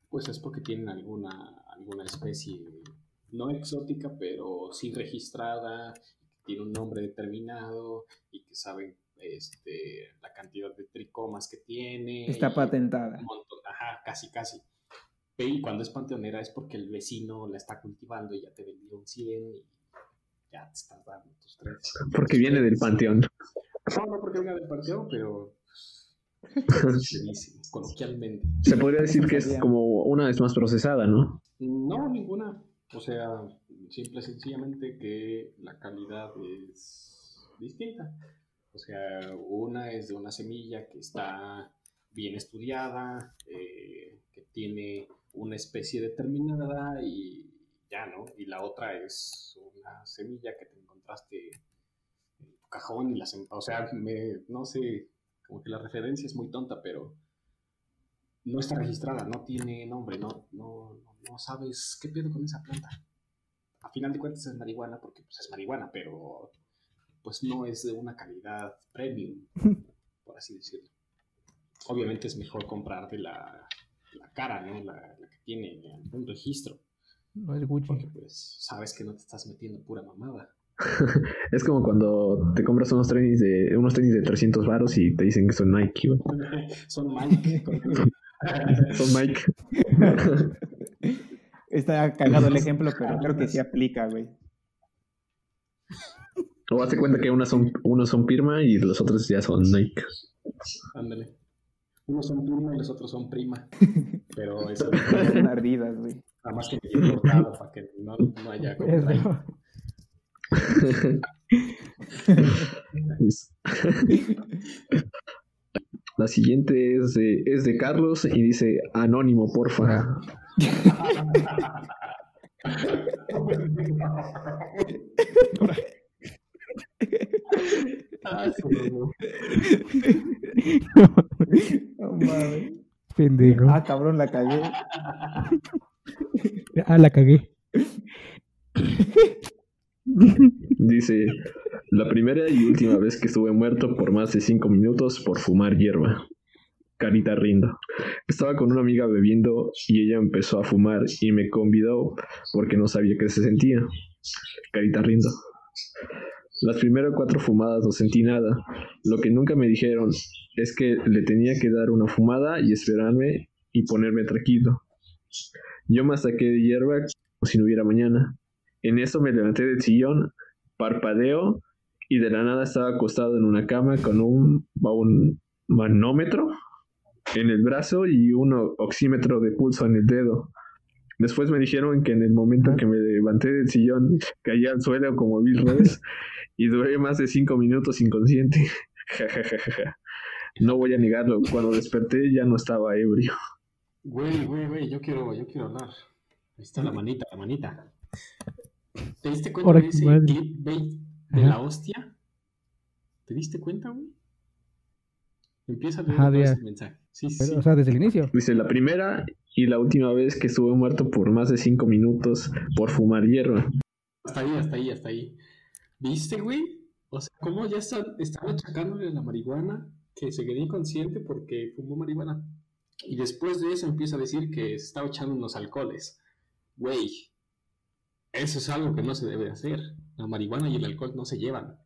pues es porque tienen alguna, alguna especie no exótica, pero sí registrada, tiene un nombre determinado y que saben este, la cantidad de tricomas que tiene.
Está patentada.
un montón- ajá, casi, casi. Y cuando es panteonera es porque el vecino la está cultivando y ya te vendió un 100 y ya te estás dando tus tres.
Porque viene del panteón.
No, no porque venga del panteón, pero coloquialmente.
Se podría decir que es como una vez más procesada, ¿no?
No, ninguna. O sea, simple y sencillamente que es distinta. O sea, una es de una semilla que está bien estudiada, eh, que tiene una especie determinada y ya, ¿no? Y la otra es una semilla que te encontraste en tu cajón y la O sea, me- no sé, como que la referencia es muy tonta, pero no está registrada, no tiene nombre, no, no, no sabes qué pedo con esa planta. A final de cuentas es marihuana porque pues, es marihuana, pero pues no es de una calidad premium, por así decirlo. Obviamente es mejor comprar de la, la cara, ¿no? La, la que tiene un registro.
No es Gucci.
Porque pues sabes que no te estás metiendo pura mamada.
Es como cuando te compras unos tenis de unos tenis de 300 varos y te dicen que son Nike.
Son Mike.
Son Nike.
Está cagado el ejemplo, pero creo que sí aplica, güey.
O hazte cuenta que unas son, unos son Pirma y los otros ya son Nike.
Ándale. Unos son prima y los otros son prima. Pero eso
Son ardidas, güey.
nada más que me cortado para que no, no haya.
Eso.
La siguiente es de, es de Carlos y dice anónimo, porfa.
Ah, sí, no.
No mames.
Pendejo.
Ah, cabrón, la cagué.
Ah, la cagué.
Dice, la primera y última vez que estuve muerto por más de cinco minutos por fumar hierba. Carita rindo. Estaba con una amiga bebiendo y ella empezó a fumar y me convidó porque no sabía qué se sentía. Carita rindo. Las primeras cuatro fumadas no sentí nada. Lo que nunca me dijeron es que le tenía que dar una fumada y esperarme y ponerme tranquilo. Yo me saqué de hierba como si no hubiera mañana. En eso me levanté del sillón, parpadeo y de la nada estaba acostado en una cama con un, un manómetro en el brazo y un oxímetro de pulso en el dedo. Después me dijeron que en el momento en que me levanté del sillón caí al suelo como Bill Revés y duré más de cinco minutos inconsciente. Ja, ja, ja, ja, ja. no voy a negarlo, cuando desperté ya no estaba ebrio.
Güey, güey, güey, yo quiero, yo quiero hablar. Ahí está la manita, la manita. ¿Te diste cuenta
Ahora
de
que
ese clickbait de
Ajá.
la hostia? ¿Te diste cuenta, güey? Empieza a leer ese mensaje. Sí, sí,
Pero,
sí.
o sea, desde el inicio.
Dice, la primera y la última vez que estuve muerto por más de cinco minutos por fumar hierba.
Hasta ahí, hasta ahí, hasta ahí. ¿Viste, güey? O sea, ¿cómo ya está, están achacándole la marihuana que se quedó inconsciente porque fumó marihuana? Y después de eso empieza a decir que se estaba echando unos alcoholes. Güey, eso es algo que no se debe hacer. La marihuana y el alcohol no se llevan.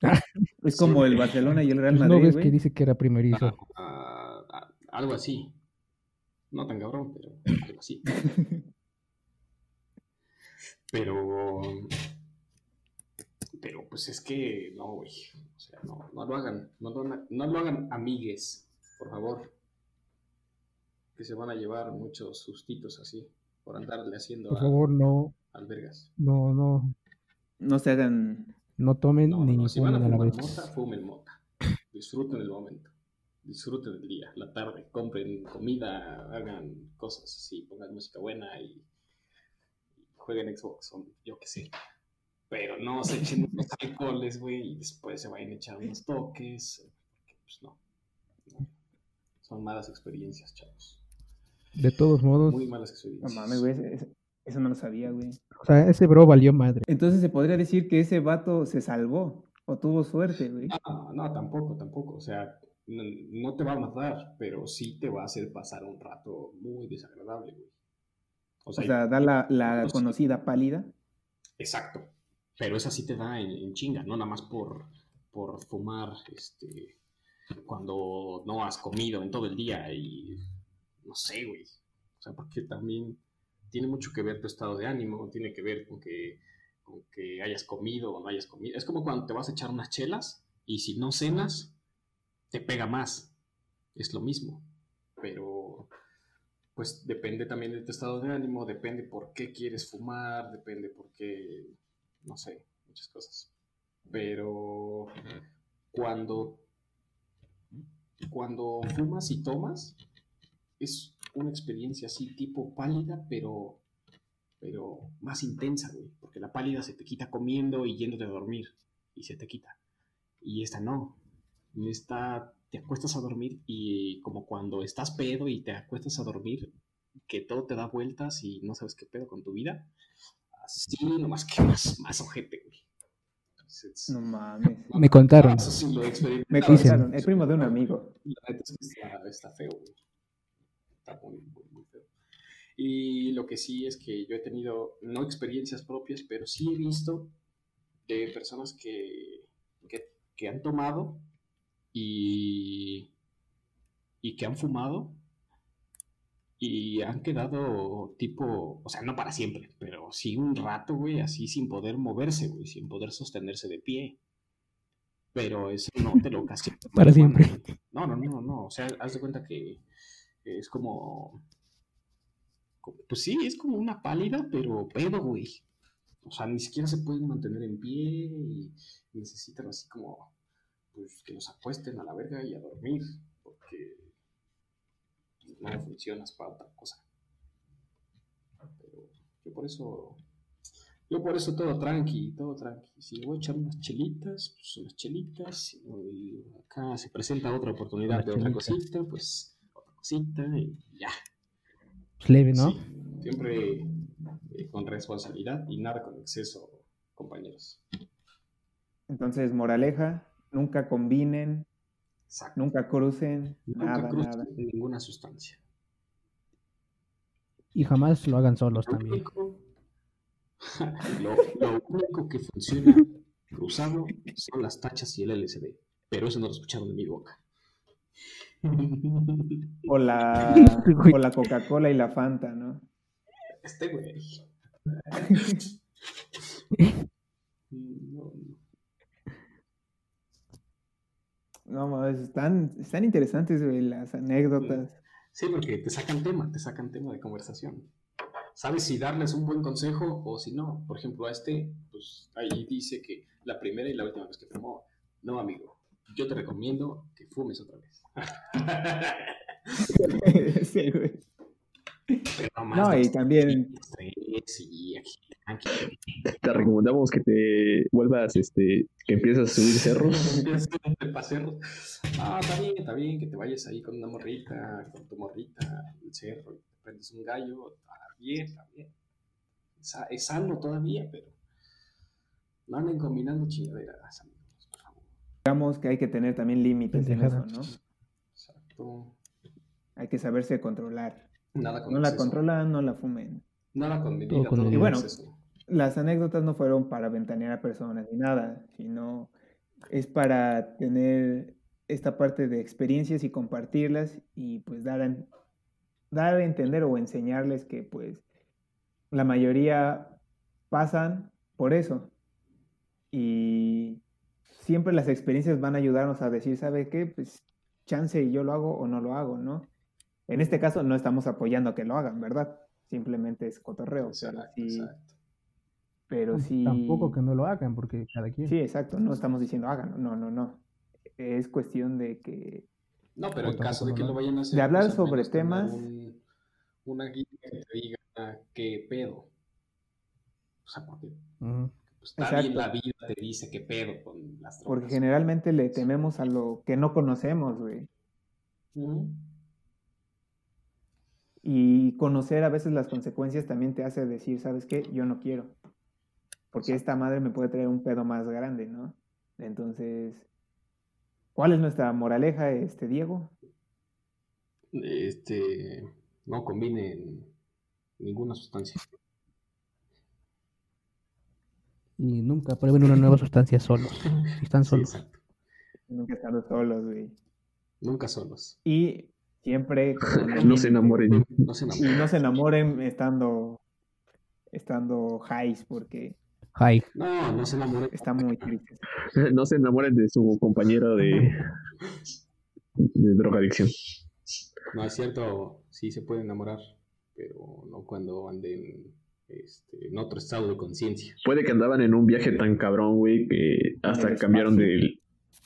Es como
Sí.
el Barcelona y el Real
Pues no
Madrid,
ves que dice que era primerizo.
Ah, ah, algo así. No tan cabrón, pero algo así. Pero. Pero pues es que no, güey. O sea, no, no lo hagan. No lo, hagan- no lo hagan amigues, por favor. Que se van a llevar muchos sustitos así. Por andarle haciendo
Por
a-
favor, no,
albergas.
no, no,
No se hagan.
No tomen
No,
ni
no, si van a
fumen a la vez.
mota, fumen mota. Disfruten el momento. Disfruten el día, la tarde. Compren comida, hagan cosas así, pongan música buena y, jueguen Xbox, o yo qué sé. Pero no se echen unos alcoholes, güey, y después se vayan a echar unos toques. Porque, pues no. no. Son malas experiencias, chavos.
De todos modos,
Muy malas
No
experiencias.
mames, güey. Eso no lo sabía, güey.
o sea, ese bro valió madre.
Entonces se podría decir que ese vato se salvó. O tuvo suerte, güey.
No, no, tampoco, tampoco. O sea, no, no te va a matar, pero sí te va a hacer pasar un rato muy desagradable, güey. O
O
sea,
da la, la
no sé.
conocida pálida.
exacto. Pero esa sí te da en, en chinga, no nada más por, por fumar este, cuando no has comido en todo el día y no sé, güey. O sea, porque también tiene mucho que ver tu estado de ánimo, tiene que ver con que, con que hayas comido o no hayas comido. Es como cuando te vas a echar unas chelas y si no cenas, te pega más. Es lo mismo. Pero, pues depende también de tu estado de ánimo, depende por qué quieres fumar, depende por qué, no sé, muchas cosas. Pero cuando, cuando fumas y tomas, es una experiencia así tipo pálida, pero, pero más intensa, güey. Porque la pálida se te quita comiendo y yéndote a dormir y se te quita. Y esta no. Esta te acuestas a dormir y como cuando estás pedo y te acuestas a dormir, que todo te da vueltas y no sabes qué pedo con tu vida. Así, nomás que más, más ojete, güey. Entonces,
No mames.
Me contaron.
eso sí lo he experimentado.
Me contaron, el primo de un amigo.
La neta es que está, está feo, güey. Está muy, muy, muy feo. Y lo que sí es que yo he tenido, no experiencias propias, pero sí he visto de personas que, que, que han tomado y, y que han fumado y han quedado tipo, o sea, no para siempre, pero sí un rato, güey, así sin poder moverse, güey, sin poder sostenerse de pie. Pero eso no te lo ocasiona.
Para siempre.
No, no, no, no. O sea, haz de cuenta que es como. Pues sí, es como una pálida, pero pedo, güey. O sea, ni siquiera se pueden mantener en pie y necesitan así como. Pues que los acuesten a la verga y a dormir, porque no funcionas para otra cosa. Pero yo por eso. Yo por eso todo tranqui, todo tranqui. Si voy a echar unas chelitas, pues unas chelitas. Si no, y acá se presenta otra oportunidad de otra cosita, pues cosita y ya.
Pues leve, ¿no?
Sí, siempre eh, con responsabilidad y nada con exceso, compañeros.
Entonces, moraleja, nunca combinen,
Exacto.
nunca crucen,
Nunca
nada,
crucen
nada.
ninguna sustancia.
Y jamás lo hagan solos
Lo
también.
único, lo, lo único que funciona cruzado son las tachas y el LCD. Pero eso no lo escucharon de mi boca.
O la, o la Coca-Cola y la Fanta, ¿no?
Este güey. No,
mames, están, están interesantes, güey, las anécdotas.
Sí, porque te sacan tema, te sacan tema de conversación. Sabes si darles un buen consejo o si no. Por ejemplo, a este, pues ahí dice que la primera y la última vez que fumó. No, amigo, yo te recomiendo que fumes otra vez.
sí, güey.
Pero no más.
No, y también,
tres y aquí, aquí.
Te recomendamos que te vuelvas, este, que empieces a subir cerros.
Pasearlos. Ah, está bien, está bien que te vayas ahí con una morrita, con tu morrita, el cerro, y te prendes un gallo. Está bien, está bien. Es, sa- es sano todavía, pero no anden combinando chingaderas, amigos.
Digamos que hay que tener también límites en eso. ¿no?
Exacto.
Hay que saberse controlar.
Nada con
No la controlan, no la fumen.
Nada con medida.
Todo con
todo
medida.
Y bueno,
exceso.
Las anécdotas no fueron para ventanear a personas ni nada, sino es para tener esta parte de experiencias y compartirlas y pues dar a, dar a entender o enseñarles que pues la mayoría pasan por eso y siempre las experiencias van a ayudarnos a decir, ¿sabe qué? Pues chance y yo lo hago o no lo hago, ¿no? En este caso no estamos apoyando a que lo hagan, ¿verdad? Simplemente es cotorreo, pero
Exacto,
sí,
exacto.
pero sí.
Tampoco que no lo hagan, porque cada quien.
Sí, exacto, no estamos diciendo háganlo, no, no, no. Es cuestión de que
No, pero en caso de que lo vayan a hacer.
De hablar
pues,
sobre temas.
un- una guía que te diga qué pedo. O sea, porque. Pues,
Exacto.
la vida te dice qué pedo con las drogas.
porque generalmente le tememos a lo que no conocemos, güey. Y conocer a veces las consecuencias también te hace decir, ¿sabes qué? Yo no quiero. Porque esta madre me puede traer un pedo más grande, ¿no? Entonces, ¿cuál es nuestra moraleja, este Diego?
Este, no combinen ninguna sustancia.
Y nunca prueben una nueva sustancia solos. Si están
Sí,
solos.
exacto.
Nunca estando solos, güey.
Nunca solos.
Y siempre
No se enamoren.
No se
Y no se enamoren estando, estando highs, porque
Hi.
No, no se enamoren.
está muy triste.
No se enamoren de su compañero de, de drogadicción.
No, es cierto, sí se puede enamorar, pero no cuando anden este, en otro estado de conciencia.
Puede que andaban en un viaje tan cabrón, güey, que hasta cambiaron de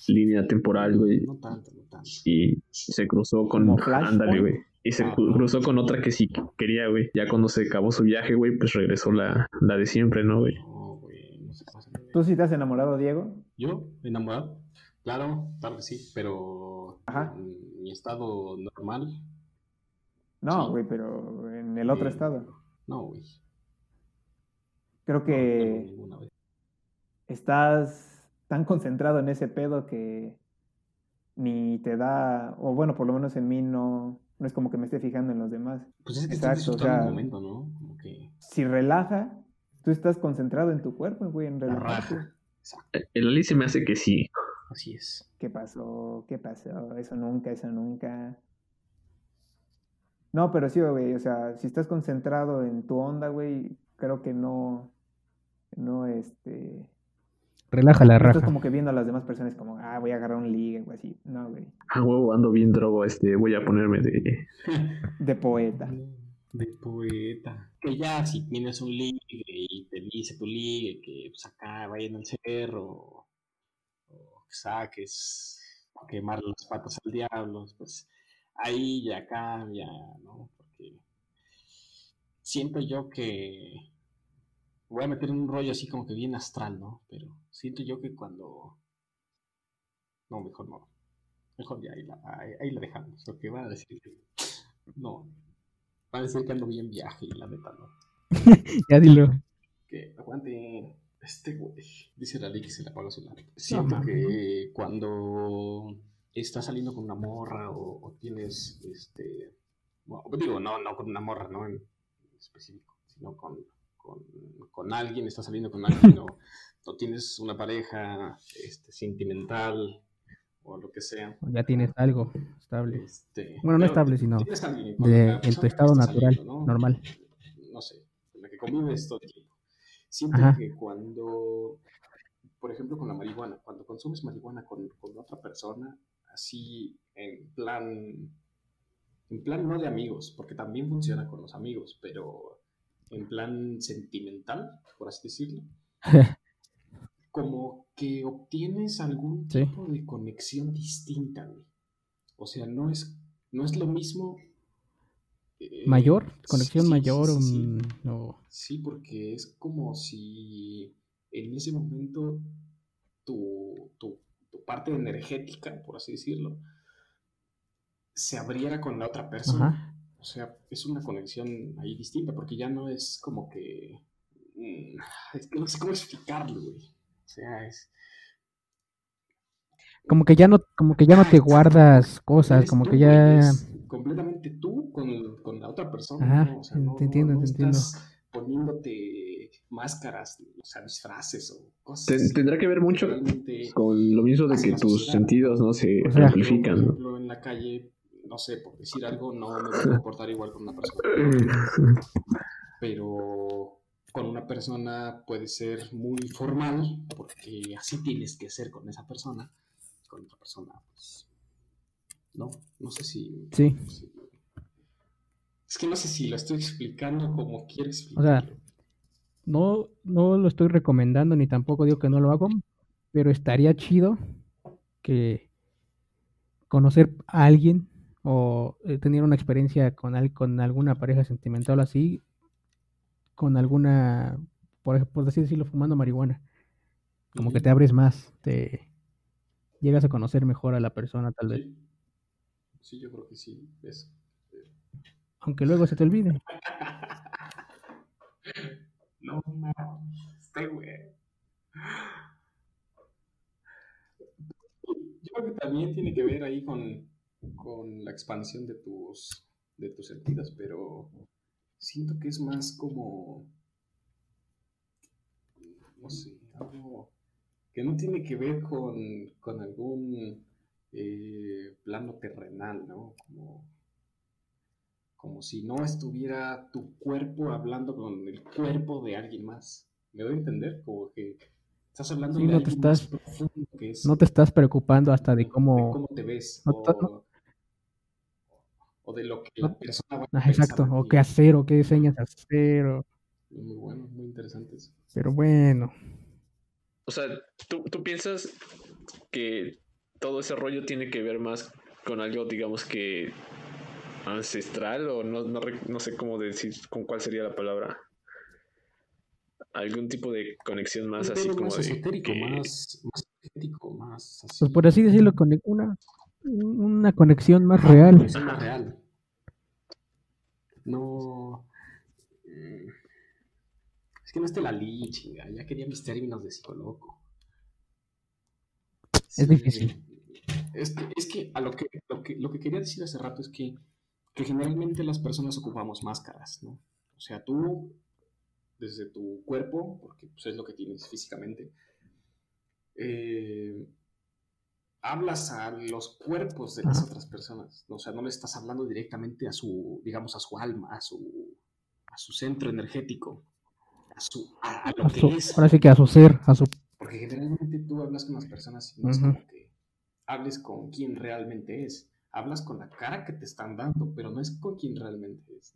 línea temporal, güey.
No tanto, no tanto.
Y se cruzó con... Ándale, güey. Y se cru- cruzó con otra que sí quería, güey. Ya cuando se acabó su viaje, güey, pues regresó la, la de siempre, ¿no, güey?
No, güey, no se pasen.
¿Tú sí te has enamorado, Diego?
¿Yo? ¿Enamorado? Claro, claro que sí, pero
Ajá.
en mi estado normal,
No,
Sí.
güey, pero en el otro
eh,
estado.
No, güey.
Creo que
no, ninguna vez.
estás tan concentrado en ese pedo que ni te da, o bueno, por lo menos en mí no, no es como que me esté fijando en los demás.
Pues es que
Exacto, o sea-
el momento, ¿no? Como que.
Si relaja, tú estás concentrado en tu cuerpo, güey, en
La
relajarte.
Exacto.
El Ali se me hace que sí.
Así es.
¿Qué pasó? ¿Qué pasó? Eso nunca, eso nunca. No, pero sí, güey, o sea, si estás concentrado en tu onda, güey, creo que no, no, este,
Relaja la
no estás
raja.
como que viendo a las demás personas como, ah, voy a agarrar un ligue, o así. No, güey,
A huevo, ando bien drogo, este, voy a ponerme de...
de poeta.
De poeta. Que ya si tienes un ligue y te dice tu ligue que pues acá vayan al cerro o que saques a quemar las patas al diablo, pues ahí ya cambia, ¿no? Porque siento yo que voy a meter en un rollo así como que bien astral, ¿no? Pero siento yo que cuando no, mejor no. Mejor ya ahí la, ahí, ahí la dejamos, porque van a decir que no. Van a decir que ando bien viaje y la neta no.
Ya dilo.
Que aguante este güey. Dice Lali que se le apaga su lápiz. Siento que cuando estás saliendo con una morra o, o tienes este. Bueno, digo, no, no con una morra, no en específico, sino con, con, con alguien, estás saliendo con alguien o, o tienes una pareja este, sentimental o lo que sea.
Ya tienes algo estable.
Este,
Bueno, no estable, sino
alguien
De, en tu estado natural,
saliendo, ¿no?
normal.
no sé, con la que convives todo el tiempo. Siento
Ajá.
que cuando, por ejemplo, con la marihuana, cuando consumes marihuana con, con otra persona, así en plan, en plan no de amigos, porque también funciona con los amigos, pero en plan sentimental, por así decirlo, como que obtienes algún
Sí.
tipo de conexión distinta, güey. O sea, no es, no es lo mismo. eh,
¿Mayor? ¿Conexión
sí,
mayor?
sí,
o-
Sí, porque es como si en ese momento tu, tu, tu parte energética, por así decirlo, se abriera con la otra persona.
Ajá.
O sea, es una conexión ahí distinta, porque ya no es como que... mm, Es que no sé cómo explicarlo, güey. O sea, es...
Como que ya no, como que ya no te guardas cosas, como
tú,
que ya.
completamente tú con, con la otra persona.
Ajá,
¿no? O sea,
te entiendo,
no
te entiendo.
estás poniéndote máscaras, o sea, disfraces o cosas.
Tendrá que ver mucho con lo mismo de que tus
sociedad.
sentidos no se
O sea-
amplifican,
por ejemplo, en la calle, no sé, por decir algo, no me voy a comportar igual con una persona. Pero con una persona puede ser muy formal, porque así tienes que ser con esa persona. Con otra persona, pues. No, no sé si.
Sí.
si- Es que no sé si lo estoy explicando como quiero
O sea,
explicarlo.
No, no lo estoy recomendando ni tampoco digo que no lo hago, pero estaría chido que conocer a alguien o eh, tener una experiencia con, al- con alguna pareja sentimental o así, con alguna, por, por así decirlo, fumando marihuana. Como que te abres más, te llegas a conocer mejor a la persona tal vez,
Sí. Sí, yo creo que sí. Es,
aunque luego se te olvide.
No mames, este güey. Yo creo que también tiene que ver ahí con, con la expansión de tus, de tus sentidos, pero siento que es más como, no sé, algo que no tiene que ver con, con algún eh, plano terrenal, ¿no? Como, como si no estuviera tu cuerpo hablando con el cuerpo de alguien más. ¿Me doy a entender? Como que estás hablando
Sí,
de
no te estás-
que es
No te estás preocupando hasta de
de
cómo...
cómo te ves
no
o,
no-
o de lo que
no-
la persona va a
Ah,
pensar
exacto,
de
o qué hacer, o qué señas hacer, o-
Muy bueno, muy interesante eso.
pero bueno.
O sea, ¿tú, tú piensas que todo ese rollo tiene que ver más con algo, digamos que ancestral o no, no, no sé cómo decir, con cuál sería la palabra. algún tipo de conexión más así
pedo
como
más
de
esotérico,
que-
más, más energético, más así.
Pues por así decirlo, con una, una conexión más real.
conexión más real. No. mm, Es que no esté la li, chinga. Ya quería mis términos de psicólogo.
Es difícil.
Es que, es que a lo que, lo que lo que quería decir hace rato es que, que generalmente las personas ocupamos máscaras, ¿no? O sea, tú, desde tu cuerpo, porque pues, es lo que tienes físicamente, eh, hablas a los cuerpos de las otras personas. O sea, no le estás hablando directamente a su, digamos, a su alma, a su, a su centro energético, a, su, a, a lo
A
que
su-
es.
ahora sí que a su ser, a su...
Porque generalmente tú hablas con las personas y no es como que hables con quien realmente es. Hablas con la cara que te están dando, pero no es con quien realmente es.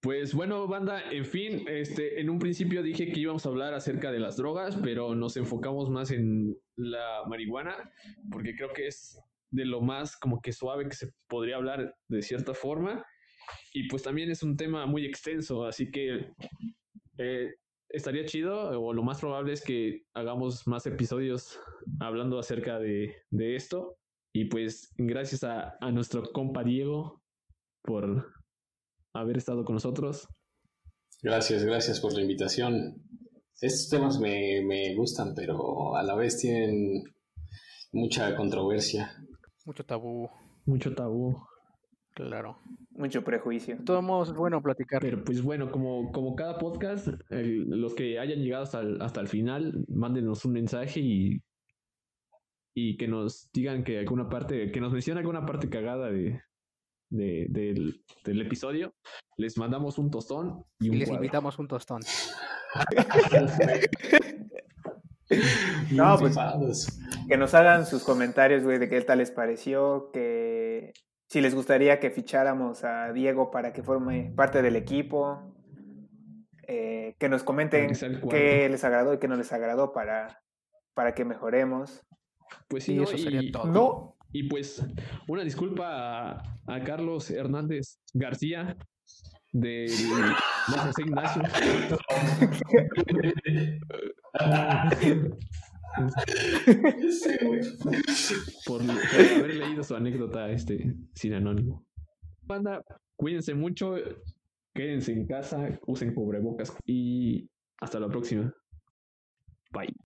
Pues bueno, banda, en fin, este, en un principio dije que íbamos a hablar acerca de las drogas, pero nos enfocamos más en la marihuana, porque creo que es de lo más como que suave que se podría hablar de cierta forma. Y pues también es un tema muy extenso, así que eh, estaría chido, o lo más probable es que hagamos más episodios hablando acerca de, de esto. Y pues gracias a, a nuestro compa Diego por haber estado con nosotros.
Gracias, gracias por la invitación. Estos temas me, me gustan, pero a la vez tienen mucha controversia.
Mucho tabú,
Mucho tabú.
claro.
Mucho prejuicio.
De todos modos, es bueno platicar.
Pero pues bueno, como, como cada podcast, el- los que hayan llegado hasta el, hasta el final, mándenos un mensaje y, y que nos digan que alguna parte, que nos mencionen alguna parte cagada de, de- del, del episodio. Les mandamos un tostón y
Y
un
les
cuadro.
invitamos un tostón.
No, pues-. Que nos hagan sus comentarios, güey, de qué tal les pareció, que si les gustaría que ficháramos a Diego para que forme parte del equipo, eh, que nos comenten qué les agradó y qué no les agradó para, para que mejoremos.
Pues sí,
Y
¿no?
eso sería
y,
todo.
No,
y pues una disculpa a, Carlos Hernández García de José Ignacio. Por haber leído su anécdota este sin anónimo. Banda, cuídense mucho, quédense en casa, usen cubrebocas y hasta la próxima. Bye.